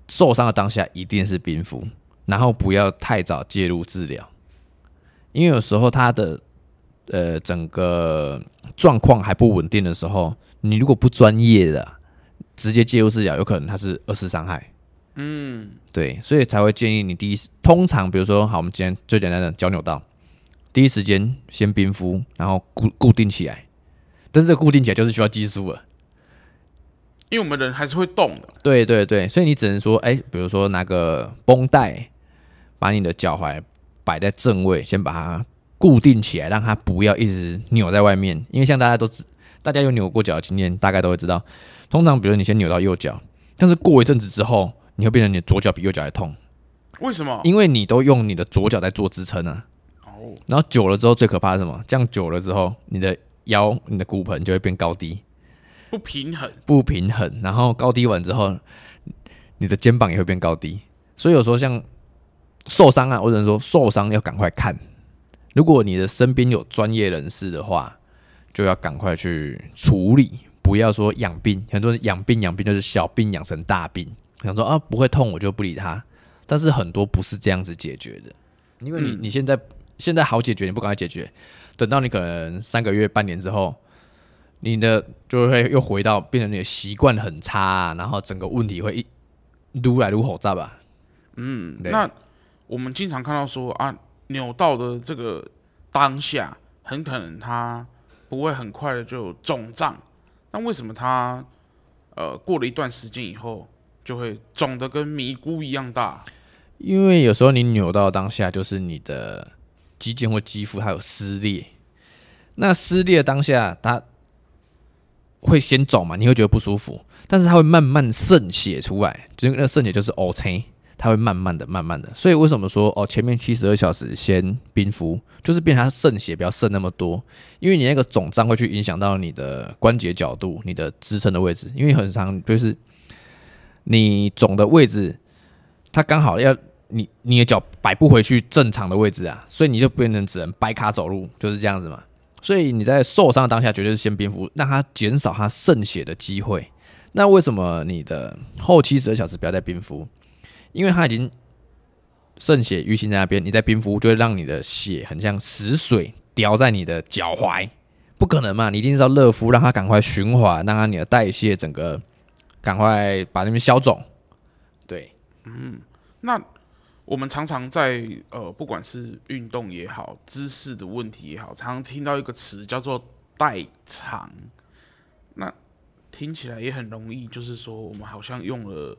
受伤的当下一定是冰敷，然后不要太早介入治疗，因为有时候他的呃整个状况还不稳定的时候，你如果不专业的。直接介入治疗，有可能它是二次伤害。嗯，对，所以才会建议你第一，通常比如说，好，我们今天最简单的脚扭到，第一时间先冰敷，然后固固定起来，但是这个固定起来就是需要技术了，因为我们人还是会动的。对对对，所以你只能说，哎、欸，比如说拿个绷带，把你的脚踝摆在正位，先把它固定起来，让它不要一直扭在外面。因为像大家都知，大家有扭过脚的经验，大概都会知道，通常比如你先扭到右脚，但是过一阵子之后，你会变成你的左脚比右脚还痛。为什么？因为你都用你的左脚在做支撑啊。哦。然后久了之后，最可怕的是什么？这样久了之后，你的腰、你的骨盆就会变高低，不平衡，不平衡。然后高低完之后，你的肩膀也会变高低。所以有时候像受伤啊，我只能说受伤要赶快看。如果你的身边有专业人士的话，就要赶快去处理，不要说养病。很多人养病养病就是小病养成大病，想说啊不会痛我就不理他。但是很多不是这样子解决的，因为你你现在现在好解决，你不赶快解决，等到你可能三个月半年之后，你的就会又回到变成你的习惯很差，然后整个问题会一撸来撸好炸吧。嗯，那我们经常看到说啊，扭到的这个当下，很可能它不会很快的就肿胀，那为什么它呃过了一段时间以后就会肿得跟迷菇一样大？因为有时候你扭到当下，就是你的肌腱或肌肤还有撕裂，那撕裂当下它会先肿嘛，你会觉得不舒服，但是它会慢慢渗血出来，就那渗血就是 OK，它会慢慢的、慢慢的。所以为什么说哦，前面七十二小时先冰敷，就是变成它渗血不要渗那么多，因为你那个肿胀会去影响到你的关节角度、你的支撑的位置，因为很长就是你肿的位置，它刚好要。你你的脚摆不回去正常的位置啊，所以你就变成只能掰卡走路，就是这样子嘛。所以你在受伤的当下，绝对是先冰敷，让它减少它渗血的机会。那为什么你的后七十二小时不要再冰敷？因为它已经渗血淤青在那边，你在冰敷就会让你的血很像死水掉在你的脚踝，不可能嘛？你一定是要热敷，让它赶快循环，让它你的代谢整个赶快把那边消肿。对，嗯，那。我们常常在呃，不管是运动也好，姿势的问题也好，常常听到一个词叫做代偿。那听起来也很容易，就是说我们好像用了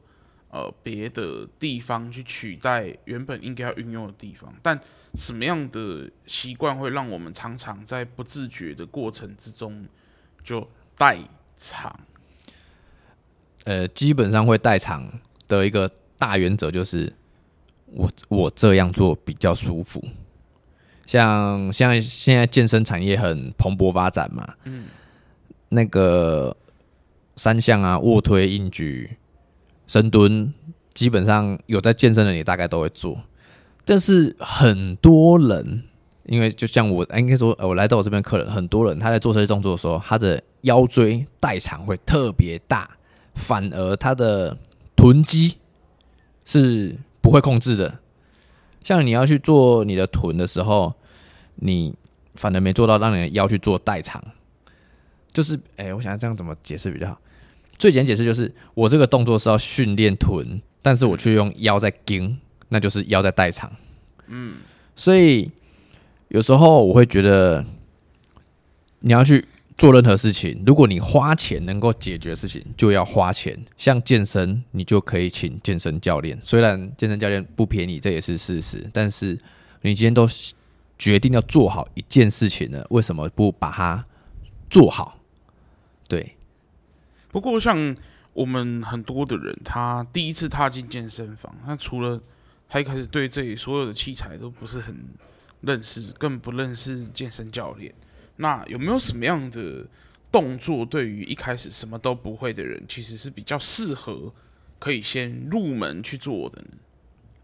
呃别的地方去取代原本应该要运用的地方。但什么样的习惯会让我们常常在不自觉的过程之中就代偿？呃，基本上会代偿的一个大原则就是。我我这样做比较舒服，像像现在健身产业很蓬勃发展嘛，嗯，那个三项啊，卧推、硬举、深蹲，基本上有在健身的你大概都会做，但是很多人，因为就像我应该说，我来到我这边客人，很多人他在做这些动作的时候，他的腰椎代偿会特别大，反而他的臀肌是。不会控制的，像你要去做你的臀的时候，你反而没做到让你的腰去做代偿，就是，哎、欸，我想这样怎么解释比较好？最简单解释就是，我这个动作是要训练臀，但是我却用腰在顶，那就是腰在代偿。嗯，所以有时候我会觉得，你要去。做任何事情，如果你花钱能够解决事情，就要花钱。像健身，你就可以请健身教练。虽然健身教练不便宜，这也是事实。但是你今天都决定要做好一件事情了，为什么不把它做好？对。不过，像我们很多的人，他第一次踏进健身房，他除了他一开始对这里所有的器材都不是很认识，更不认识健身教练。那有没有什么样的动作，对于一开始什么都不会的人，其实是比较适合可以先入门去做的呢？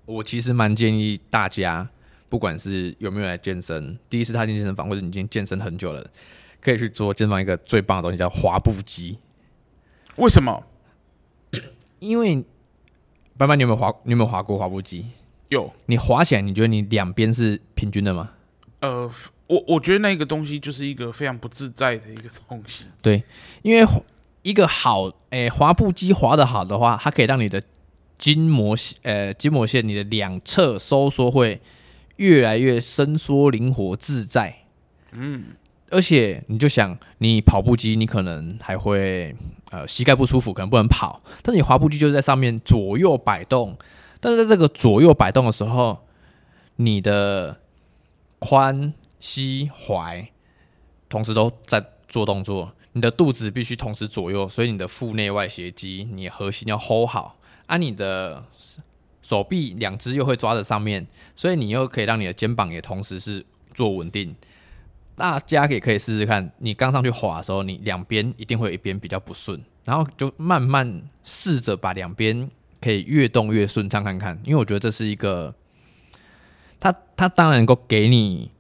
我其实蛮建议大家，不管是有没有来健身，第一次踏进健身房，或者你已经健身很久了，可以去做健身房一个最棒的东西，叫滑步机。为什么？因为班班，你有没有滑？你有没有滑过滑步机？有。你滑起来，你觉得你两边是平均的吗？呃。我我觉得那个东西就是一个非常不自在的一个东西。对，因为一个好诶、欸、滑步机滑得好的话，它可以让你的筋膜呃筋膜线，你的两侧收缩会越来越伸缩、灵活、自在。嗯，而且你就想，你跑步机，你可能还会呃膝盖不舒服，可能不能跑。但是你滑步机就是在上面左右摆动，但是在这个左右摆动的时候，你的髋、膝、踝同时都在做动作，你的肚子必须同时左右，所以你的腹内外斜肌，你核心要 hold 好，啊，你的手臂两只又会抓在上面，所以你又可以让你的肩膀也同时是做稳定。大家也可以试试看，你刚上去滑的时候，你两边一定会有一边比较不顺，然后就慢慢试着把两边可以越动越顺畅看看。因为我觉得这是一个，它它当然能够给你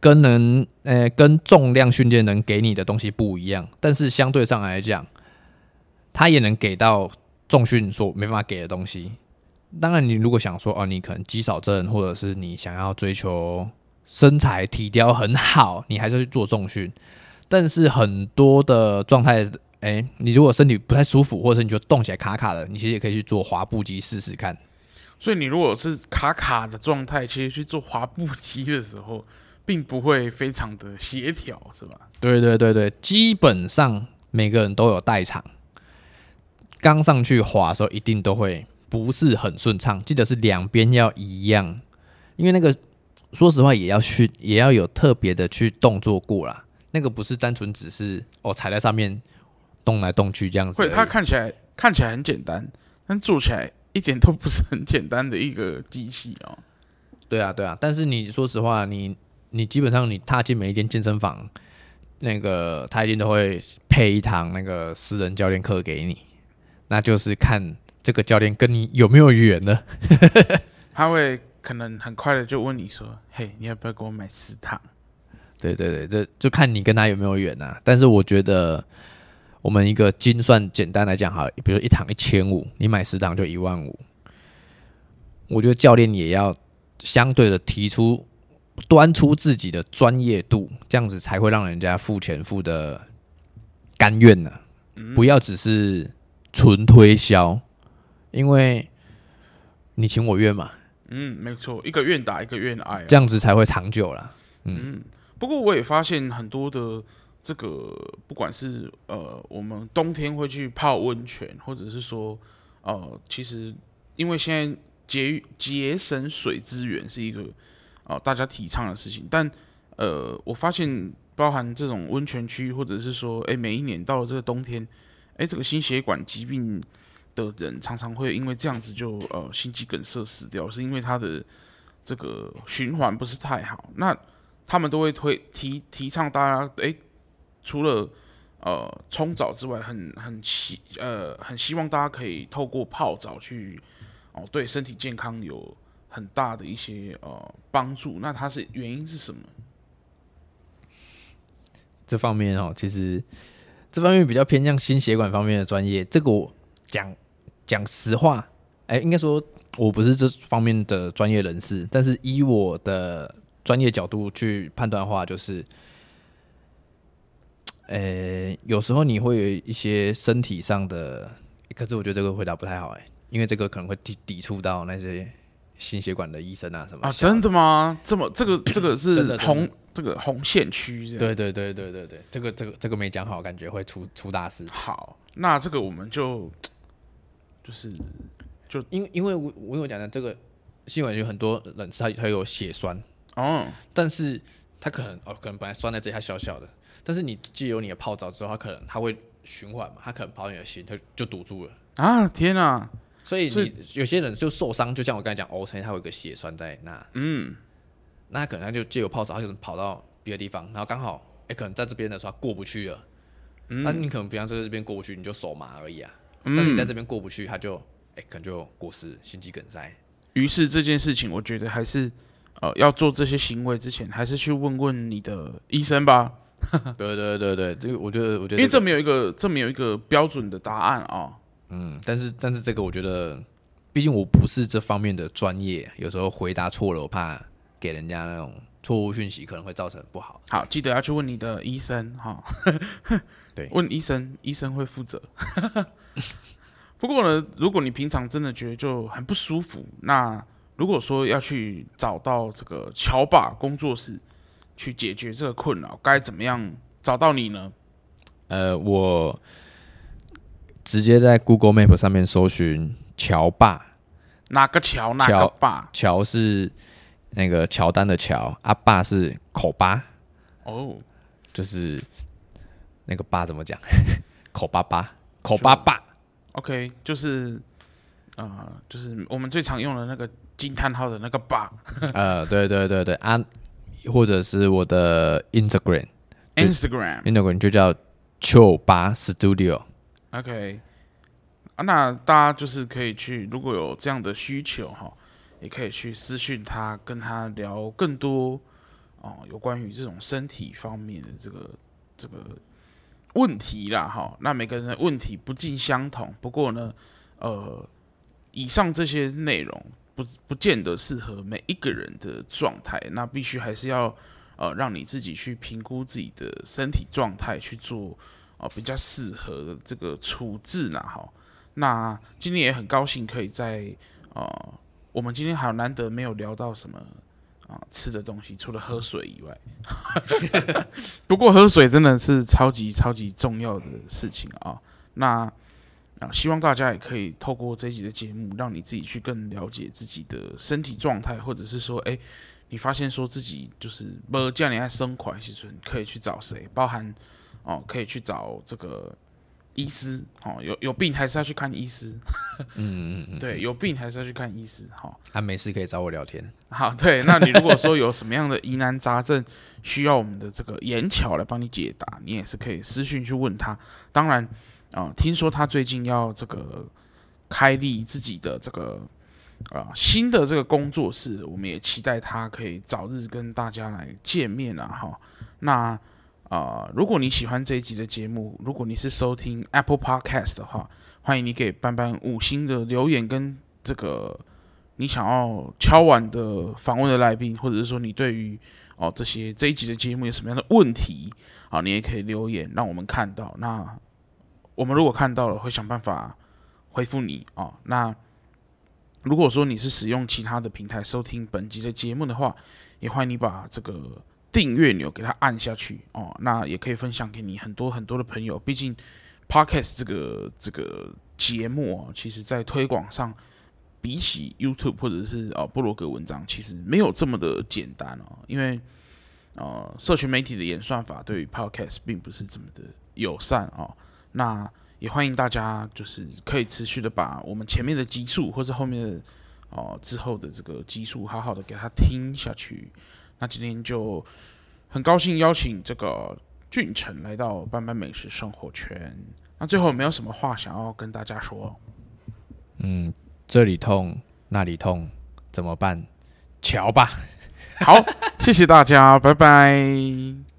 跟能呃跟重量训练能给你的东西不一样，但是相对上来讲，它也能给到重训所没办法给的东西。当然，你如果想说哦，你可能肌少症，或者是你想要追求。身材体雕很好，你还是去做重训。但是很多的状态，哎、你如果身体不太舒服，或者是你就动起来卡卡的，你其实也可以去做滑步机试试看。所以你如果是卡卡的状态，其实去做滑步机的时候，并不会非常的协调，是吧？对对对对，基本上每个人都有代偿。刚上去滑的时候，一定都会不是很顺畅。记得是两边要一样，因为那个。说实话，也要去，也要有特别的去动作过啦。那个不是单纯只是哦踩在上面动来动去这样子。对，它看起来看起来很简单，但做起来一点都不是很简单的一个机器哦。对啊，对啊。但是你说实话，你你基本上你踏进每一间健身房，那个他一定都会配一堂那个私人教练课给你，那就是看这个教练跟你有没有缘了。他会。可能很快的就问你说：“嘿，你要不要给我买十堂？”对对对，这就看你跟他有没有缘呐。但是我觉得，我们一个精算简单来讲哈，比如一堂一千五，你买十堂就一万五。我觉得教练也要相对的提出、端出自己的专业度，这样子才会让人家付钱付的甘愿呢。不要只是纯推销，因为你情我愿嘛。嗯，没错，一个愿打一个愿挨，这样子才会长久啦。嗯，嗯，不过我也发现很多的这个，不管是呃，我们冬天会去泡温泉，或者是说呃，其实因为现在节节省水资源是一个啊、呃、大家提倡的事情，但呃，我发现包含这种温泉区，或者是说，哎，每一年到了这个冬天，哎，这个心血管疾病。的人常常会因为这样子就呃心肌梗塞死掉，是因为他的这个循环不是太好。那他们都会推提提倡大家，诶、欸，除了呃冲澡之外，很很希呃很希望大家可以透过泡澡去哦、对身体健康有很大的一些呃帮助。那它是原因是什么？这方面哦，其实这方面比较偏向心血管方面的专业，这个我讲。讲实话，哎、应该说我不是这方面的专业人士，但是以我的专业角度去判断的话，就是，呃、有时候你会有一些身体上的，可是我觉得这个回答不太好，哎，因为这个可能会抵抵触到那些心血管的医生啊什么啊，真的吗？这么这个 这个是红这个红线区，对对对对对对，这个这个这个没讲好，感觉会出出大事。好，那这个我们就。就是，就因因为我我有讲的这个新闻有很多人他他有血栓哦，但是他可能哦可能本来栓在这里它小小的，但是你借由你的泡澡之后，他可能他会循环嘛，他可能跑你的心，他就堵住了啊！天哪！所以你有些人就受伤，就像我刚才讲，O 型他有一个血栓在那，嗯，那他可能他就借由泡澡，他就跑到别的地方，然后刚好哎、欸、可能在这边的时候过不去了，嗯，那你可能比方说在这边过不去，你就手麻而已啊。但是你在这边过不去，他就哎、欸，可能就过失，心肌梗塞。于是这件事情，我觉得还是呃要做这些行为之前，还是去问问你的医生吧。对对对对，这个我觉得，我觉得、这个，因为这没有一个这没有一个标准的答案啊、哦。嗯，但是但是这个我觉得，毕竟我不是这方面的专业，有时候回答错了，我怕给人家那种错误讯息，可能会造成不好。好，记得要去问你的医生哈。哦、对，问医生，医生会负责。不过呢，如果你平常真的觉得就很不舒服，那如果说要去找到这个乔爸工作室，去解决这个困扰？该怎么样找到你呢？呃，我直接在 Google Map 上面搜寻乔爸。哪个乔？哪个爸？乔是那个乔丹的乔，阿爸是口巴。哦，就是那个爸怎么讲？口巴巴，口巴巴。OK，就是啊、呃，就是我们最常用的那个惊叹号的那个爸。呃，对对对对啊，或者是我的 Instagram，Instagram，Instagram 就叫丘巴 Studio。OK。啊，那大家就是可以去，如果有这样的需求哈，也可以去私讯他，跟他聊更多哦，有关于这种身体方面的这个这个问题啦哈。那每个人的问题不尽相同，不过呢，呃，以上这些内容不不见得适合每一个人的状态，那必须还是要呃让你自己去评估自己的身体状态，去做比较适合这个处置啦哈。那今天也很高兴可以在呃，我们今天还有难得没有聊到什么啊、吃的东西，除了喝水以外。不过喝水真的是超级超级重要的事情啊。那啊、希望大家也可以透过这集的节目，让你自己去更了解自己的身体状态，或者是说，哎，你发现说自己就是不叫你爱生款，其实可以去找谁，包含哦、呃，可以去找这个。医师哦，有有病还是要去看医师。嗯嗯嗯，对，有病还是要去看医师。好，他没事可以找我聊天。好，对，那你如果说有什么样的疑难杂症，需要我们的这个颜巧来帮你解答，你也是可以私讯去问他。当然啊、呃，听说他最近要这个开立自己的这个啊、呃、新的这个工作室，我们也期待他可以早日跟大家来见面啊。哈，那。啊、如果你喜欢这一集的节目，如果你是收听 Apple Podcast 的话，欢迎你给班班五星的留言，跟这个你想要敲碗的访问的来宾，或者是说你对于哦这些这一集的节目有什么样的问题啊，你也可以留言让我们看到。那我们如果看到了，会想办法回复你啊。那如果说你是使用其他的平台收听本集的节目的话，也欢迎你把这个。订阅钮给它按下去哦，那也可以分享给你很多很多的朋友。毕竟，Podcast 这个这个节目哦，其实在推广上，比起 YouTube 或者是哦布罗格文章，其实没有这么的简单哦。因为呃，社群媒体的演算法对于 Podcast 并不是这么的友善哦。那也欢迎大家就是可以持续的把我们前面的集数或者后面的哦之后的这个集数好好的给它听下去。那今天就很高兴邀请这个俊成来到斑斑美食生活圈。那最后有没有什么话想要跟大家说？嗯，这里痛，那里痛，怎么办？瞧吧。好，谢谢大家，拜拜。